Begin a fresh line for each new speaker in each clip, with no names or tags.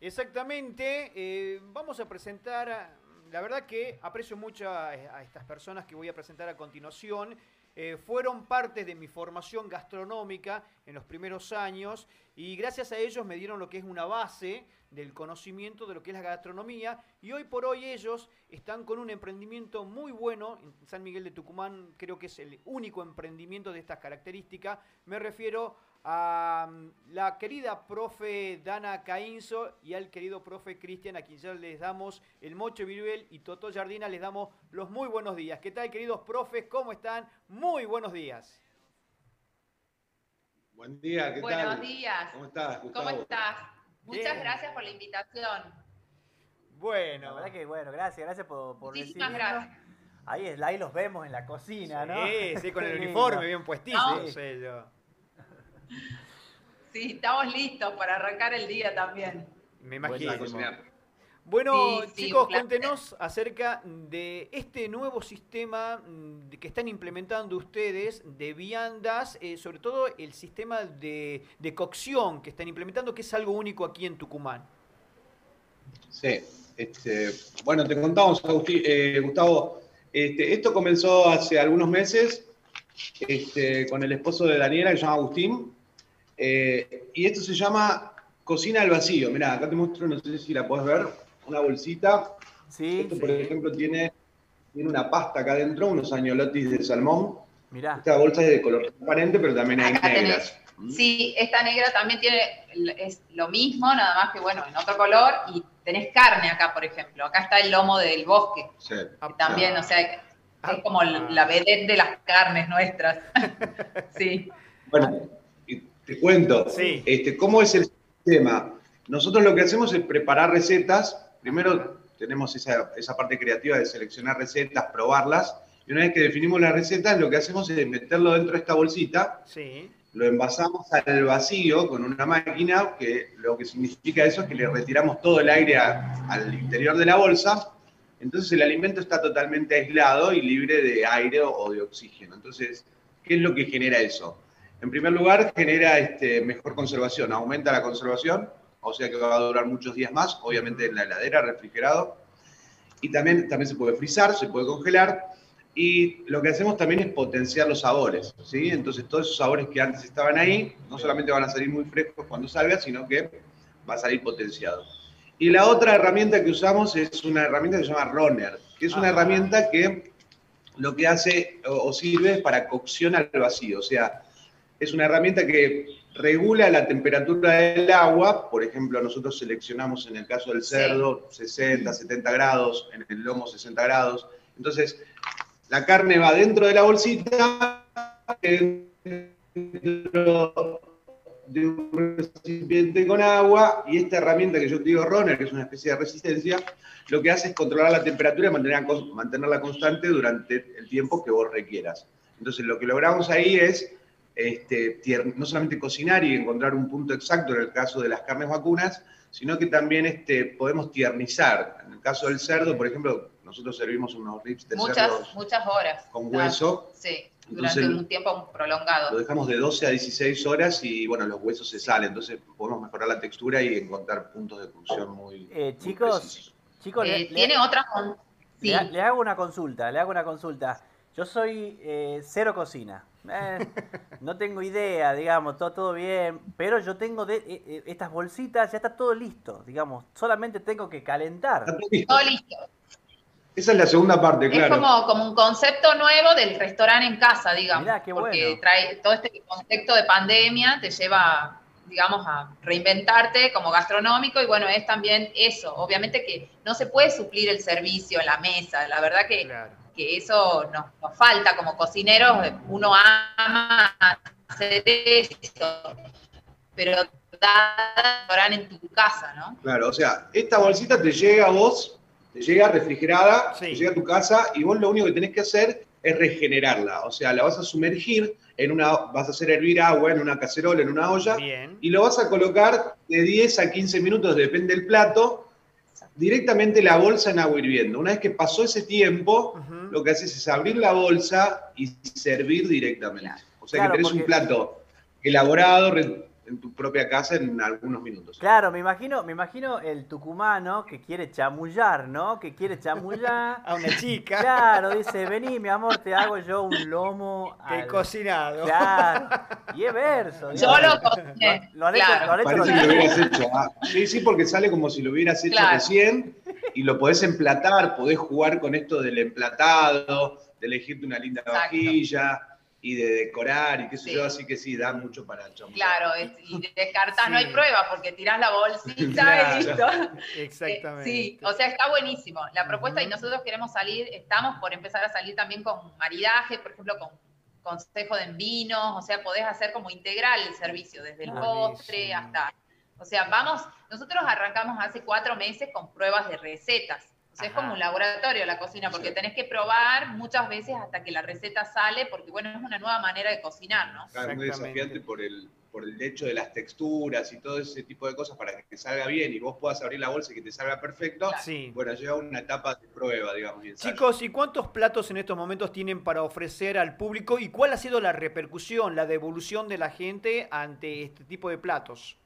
Exactamente. eh, vamos a presentar, la verdad que aprecio mucho a, a estas personas que voy a presentar a continuación. Eh, fueron parte de mi formación gastronómica en los primeros años y gracias a ellos me dieron lo que es una base del conocimiento de lo que es la gastronomía y hoy por hoy ellos están con un emprendimiento muy bueno en San Miguel de Tucumán, creo que es el único emprendimiento de estas características. Me refiero a mm, la querida profe Dana Caínzo y al querido profe Cristian, a quien ya les damos el Mocho Viruel y Toto Jardina, les damos los muy buenos días. ¿Qué tal, queridos profes? ¿Cómo están? Muy buenos días.
Buen día, ¿qué
Buenos
tal?
días.
¿Cómo estás, Gustavo?
¿Cómo estás? Muchas
Bien.
gracias por la invitación.
Bueno,
La verdad que, bueno, gracias, gracias por, por
Muchísimas gracias.
Ahí, es- ahí los vemos en la cocina, ¿no?
sí, sí, con el uniforme bien puestizo,
No.
yo.
Sí, estamos listos para arrancar el día también.
Me imagino. Bueno,
Sí, sí,
chicos, cuéntenos acerca de este nuevo sistema mm, que están implementando ustedes de viandas, eh, sobre todo el sistema de, de cocción que están implementando, que es algo único aquí en Tucumán.
Sí, este, bueno, te contamos, Agustín- eh, Gustavo, este, esto comenzó hace algunos meses este, con el esposo de Daniela, que se llama Agustín, eh, y esto se llama cocina al vacío. Mirá, acá te muestro, no sé si la podés ver, una bolsita.
Sí,
Esto, por ejemplo, tiene, tiene una pasta acá adentro, unos añolotis de salmón.
Mirá.
Esta bolsa es de color transparente, pero también hay
Acá
negras.
Sí, esta negra también tiene, es lo mismo, nada más que bueno, en otro color. Y tenés carne acá, por ejemplo. Acá está el lomo del bosque.
Sí.
que también, o sea,
Ah.
es como la vedette de las carnes nuestras. Sí.
Bueno, te cuento,
Sí.
este, ¿cómo es el sistema? Nosotros lo que hacemos es preparar recetas. Primero tenemos esa, esa parte creativa de seleccionar recetas, probarlas. Y una vez que definimos las recetas, lo que hacemos es meterlo dentro de esta bolsita,
Sí.
lo envasamos al vacío con una máquina, que lo que significa eso es que le retiramos todo el aire a- al interior de la bolsa. Entonces el alimento está totalmente aislado y libre de aire o de oxígeno. Entonces, ¿qué es lo que genera eso? En primer lugar, genera este, mejor conservación, aumenta la conservación, o sea que va a durar muchos días más, obviamente en la heladera, refrigerado. Y también, también se puede frizar, se puede congelar. Y lo que hacemos también es potenciar los sabores, ¿sí? Entonces todos esos sabores que antes estaban ahí, no solamente van a salir muy frescos cuando salga, sino que va a salir potenciado. Y la otra herramienta que usamos es una herramienta que se llama Runner, que es una
Ah.
herramienta que lo que hace o, sirve para cocción al vacío. O sea, es una herramienta que regula la temperatura del agua. Por ejemplo, nosotros seleccionamos en el caso del
cerdo,
cerdo 60, 70 grados, en el lomo 60 grados. Entonces, la carne va dentro de la bolsita, dentro de un recipiente con agua, y esta herramienta que yo te digo, Runner, que es una especie de resistencia, lo que hace es controlar la temperatura y mantenerla, mantenerla constante durante el tiempo que vos requieras. Entonces, lo que logramos ahí es este, no solamente cocinar y encontrar un punto exacto en el caso de las carnes vacunas, sino que también este, podemos tiernizar. En el caso del cerdo, por ejemplo, nosotros servimos unos ribs de
Muchas,
cerdo
muchas horas.
con
Claro.
hueso,
Sí, durante
Entonces,
un tiempo
lo
prolongado.
dejamos de 12 a 16 horas y bueno, los huesos se salen, entonces podemos mejorar la textura y encontrar puntos de cocción muy,
Eh,
muy
chicos,
precisos.
Chicos,
Eh,
le,
tiene
le-
otra con... Sí.
le- le hago una consulta, le hago una consulta. Yo soy eh, cero cocina. Eh, no tengo idea, digamos, todo, todo bien, pero yo tengo de, eh, eh, estas bolsitas, ya está todo listo, digamos, solamente tengo que calentar.
Está todo listo.
Todo listo.
Esa es la segunda parte,
Es
claro.
como, como un concepto nuevo del restaurante en casa, digamos.
Mirá, qué
porque
bueno.
trae todo este contexto de pandemia, te lleva, digamos, a reinventarte como gastronómico y bueno, es también eso. Obviamente que no se puede suplir el servicio en la mesa, la verdad que,
Claro.
Que eso nos, nos falta como cocineros, uno ama hacer eso, pero da restaurante en tu casa, ¿no?
Claro, o sea, esta bolsita te llega a vos, te llega refrigerada,
Sí.
te llega a tu casa y vos lo único que tenés que hacer es regenerarla. O sea, la vas a sumergir en una, vas a hacer hervir agua en una cacerola, en una olla,
Bien.
y lo vas a colocar de 10 a 15 minutos, depende del plato, directamente la bolsa en agua hirviendo. Una vez que pasó ese tiempo, lo que haces es abrir la bolsa y servir directamente. O sea
Claro,
que tenés
porque-
un plato elaborado, en tu propia casa en algunos minutos.
Claro, me imagino, me imagino el tucumano que quiere chamullar, ¿no? Que quiere chamullar.
A una chica.
Claro, dice, vení, mi amor, te hago yo un lomo.
Que
al-
cocinado.
Claro. Y es verso.
Yo
digamos.
lo cociné.
Lo han hecho-
claro.
lo han hecho
Parece que lo hubieras hecho. ah. Sí, sí, porque sale como si lo hubieras hecho
Claro.
recién y lo podés emplatar, podés jugar con esto del emplatado, de elegirte una linda
Exacto.
vajilla y de decorar y qué sé
Sí.
yo, así que sí, da mucho para chamucar.
Claro, es- y descartás, no
Sí.
hay prueba porque tirás la bolsita
Claro.
y listo.
Exactamente.
Sí, o sea, está buenísimo la propuesta y nosotros queremos salir, estamos por empezar a salir también con maridaje, por ejemplo, con consejo de vinos, o sea, podés hacer como integral el servicio, desde el
Buenísimo.
postre hasta, o sea, vamos, nosotros arrancamos hace cuatro meses con pruebas de recetas. O sea, es como un laboratorio la cocina, porque
Sí.
tenés que probar muchas veces hasta que la receta sale, porque bueno, es una nueva manera de cocinar, ¿no?
Claro, muy desafiante por el, por el hecho de las texturas y todo ese tipo de cosas para que te salga bien y vos puedas abrir la bolsa y que te salga perfecto.
Sí.
Bueno, llega una etapa de prueba, digamos. y.
Chicos, ¿y cuántos platos en estos momentos tienen para ofrecer al público y cuál ha sido la repercusión, la devolución de la gente ante este tipo de platos?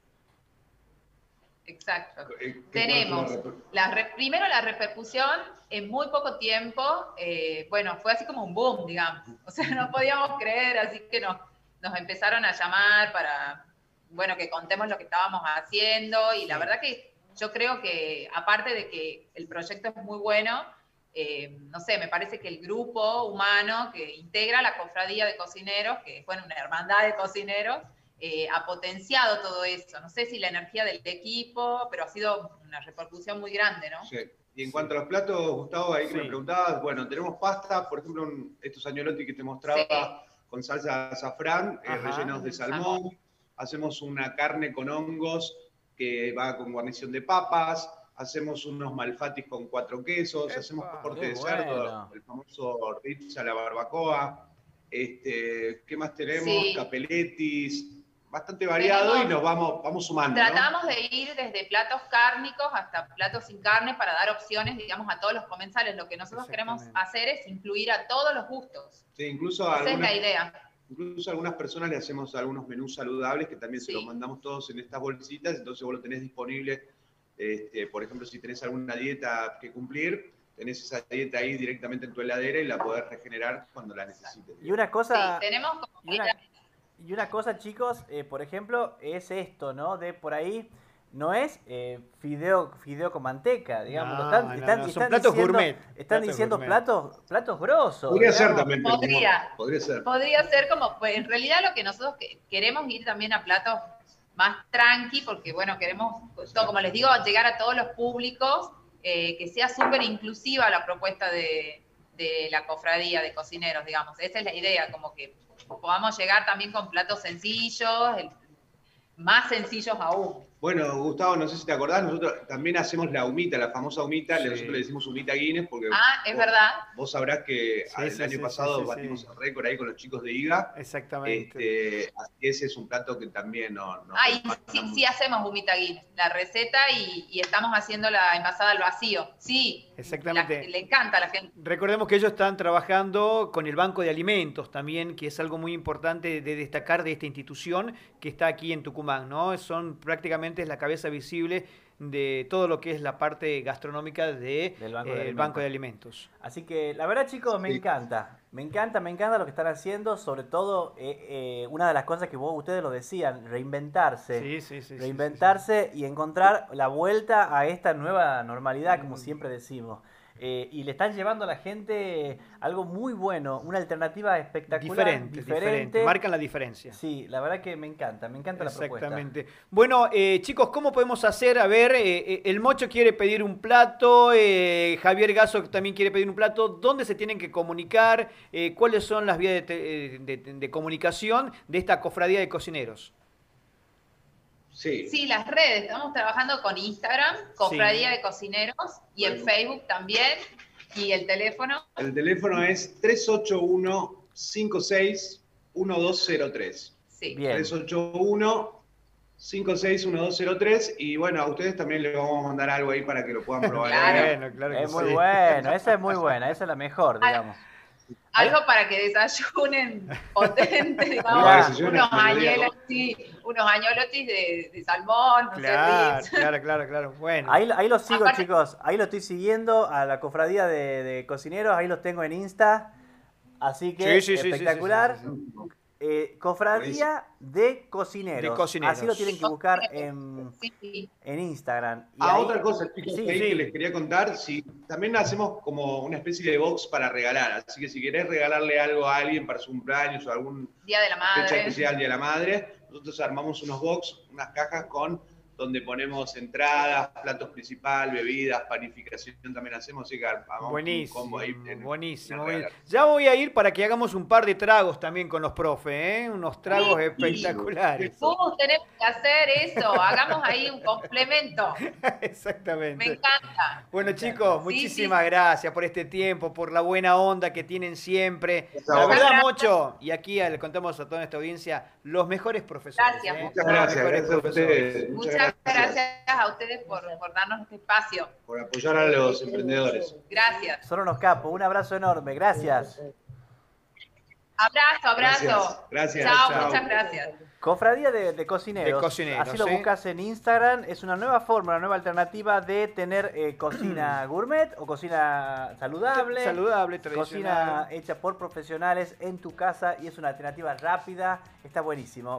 Exacto.
Eh, ¿qué
Tenemos
la
re- primero la repercusión en muy poco tiempo, eh, bueno, fue así como un boom, digamos. O sea, no podíamos creer, así que nos, nos empezaron a llamar para, bueno, que contemos lo que estábamos haciendo y la verdad que yo creo que aparte de que el proyecto es muy bueno, eh, no sé, me parece que el grupo humano que integra la cofradía de cocineros, que es bueno, una hermandad de cocineros, eh, ha potenciado todo eso. No sé si la energía del equipo, pero ha sido una repercusión muy grande, ¿no?
Sí. Y en cuanto a los platos, Gustavo, ahí que
Sí.
me preguntabas, bueno, tenemos pasta, por ejemplo, un- estos añolotti que te mostraba
Sí.
con salsa de azafrán, eh, rellenos de salmón. Hacemos una carne con hongos que va con guarnición de papas. Hacemos unos malfatis con cuatro quesos.
Epa,
hacemos corte de cerdo,
bueno.
el famoso ritz a la barbacoa. Este, ¿Qué más tenemos?
Sí.
Capeletis. Bastante variado
Tenemos-
y nos vamos, vamos sumando. ¿no?
Tratamos de ir desde platos cárnicos hasta platos sin carne para dar opciones, digamos, a todos los comensales. Lo que nosotros queremos hacer es incluir a todos los gustos.
Sí, incluso
Esa es
algunas-
la idea.
Incluso a algunas personas le hacemos algunos menús saludables que también se
Sí.
los mandamos todos en estas bolsitas, entonces vos lo tenés disponible. este, por ejemplo, si tenés alguna dieta que cumplir, tenés esa dieta ahí directamente en tu heladera y la podés regenerar cuando la necesites.
Y una
Sí,
cosa,
tenemos como
y una, cosa, chicos, eh, por ejemplo, es esto, ¿no? De por ahí, no es eh, fideo, fideo con manteca, digamos.
No,
están,
no,
están-
no, son
están
platos
diciendo,
gourmet,
Están
platos
diciendo
gourmet.
platos, platos grosos.
Podría ser también, como-
Podría.
podría ser.
Podría ser como, pues en realidad lo que nosotros que- queremos ir también a platos más tranqui, porque bueno, queremos, pues, todo, como les digo, llegar a todos los públicos, eh, que sea súper inclusiva la propuesta de, de la cofradía de cocineros, digamos. Esa es la idea, como que podamos llegar también con platos sencillos, más sencillos aún.
Bueno, Gustavo, no sé si te acordás, nosotros también hacemos la humita, la famosa humita,
Sí.
nosotros le decimos humita Guinness porque
Ah, es
vos,
verdad.
vos sabrás que
Sí,
el
sí,
año
sí,
pasado
sí, sí,
batimos
sí.
el récord ahí con los chicos de IGA.
Exactamente.
Este, así que ese es un plato que también nos... nos
Ah, y sí, hacemos humita Guinness, la receta y, y estamos haciendo la envasada al vacío. Sí,
Exactamente.
la- le encanta a la gente.
Recordemos que ellos están trabajando con el Banco de Alimentos también, que es algo muy importante de destacar de esta institución que está aquí en Tucumán, ¿no? Son prácticamente es la cabeza visible de todo lo que es la parte gastronómica de,
Del Banco de
eh, el
Alimentos.
Banco de Alimentos.
Así que la verdad chicos, me
Sí.
encanta, me encanta, me encanta lo que están haciendo, sobre todo eh, eh, una de las cosas que vos, ustedes lo decían, reinventarse,
Sí, sí, sí, sí,
reinventarse y encontrar la vuelta a esta nueva normalidad, como
Mm.
siempre decimos. Eh, y le están llevando a la gente algo muy bueno, una alternativa espectacular,
Diferente, diferente, Marcan la diferencia.
Sí, la verdad que me encanta, me encanta la propuesta.
Exactamente. Bueno, eh, chicos, ¿cómo podemos hacer? A ver, eh, eh, el Mocho quiere pedir un plato, eh, Javier Gaso también quiere pedir un plato. ¿Dónde se tienen que comunicar? ¿Cuáles son las vías de, te- eh, de- de comunicación de esta cofradía de cocineros?
Sí.
Sí, las redes, estamos trabajando con Instagram, Cofradía
Sí.
de Cocineros, y en. Facebook también, y el teléfono,
El teléfono es 381-56-1203.
sí.
Bien.
381-56-1203. Y bueno, a ustedes también les vamos a mandar algo ahí para que lo puedan probar.
Claro.
Bueno, claro que
Es muy bueno, esa es muy buena, esa es la mejor, digamos.
Algo para que desayunen potente, digamos, unos añolotis, unos añolotis de, de salmón, no
Claro,
sé,
claro, claro, claro. Bueno.
Ahí, ahí los sigo,
Aparte-
chicos. Ahí lo estoy siguiendo a la cofradía de, de cocineros. Ahí los tengo en Insta. Así que
Sí, sí, sí, sí, sí,
espectacular.
sí, sí, sí.
Eh, cofradía de cocineros.
De cocineros.
Así lo tienen que buscar en,
Sí,
en Instagram. Y
Ah,
ahí-
otra cosa, chicos,
Sí,
ahí
sí.
que les quería contar, si también hacemos como una especie de box para regalar, así que si querés regalarle algo a alguien para su cumpleaños o algún
Día de la
fecha
Madre.
especial Día de la Madre, nosotros armamos unos box, unas cajas con donde ponemos entradas, platos principal, bebidas, panificación también hacemos, así que un
Buenísimo,
combo ahí en-
buenísimo.
en.
Ya voy a ir para que hagamos un par de tragos también con los profes, ¿eh? Unos tragos espectaculares.
Gus, tenemos que hacer eso, hagamos ahí un complemento. Me
Exactamente.
encanta.
Bueno chicos,
Sí,
muchísimas
sí.
gracias por este tiempo, por la buena onda que tienen siempre. La verdad,
Gracias.
Mocho, y aquí le contamos a toda nuestra audiencia, los mejores profesores.
Gracias,
¿eh?
muchas
gracias,
mejores
gracias a
profesores.
ustedes.
Muchas gracias a ustedes por, por darnos este espacio.
por apoyar a los emprendedores.
Gracias.
Son unos capos. Un abrazo enorme. Gracias.
Abrazo, abrazo.
Gracias.
Chao,
Chao.
muchas gracias.
Cofradía de, de cocineros.
De cocineros,
Así lo
¿sí?
buscas en Instagram. Es una nueva forma, una nueva alternativa de tener eh, cocina gourmet o cocina saludable.
Saludable,
Cocina
tradicional.
hecha por profesionales en tu casa y es una alternativa rápida. Está buenísimo.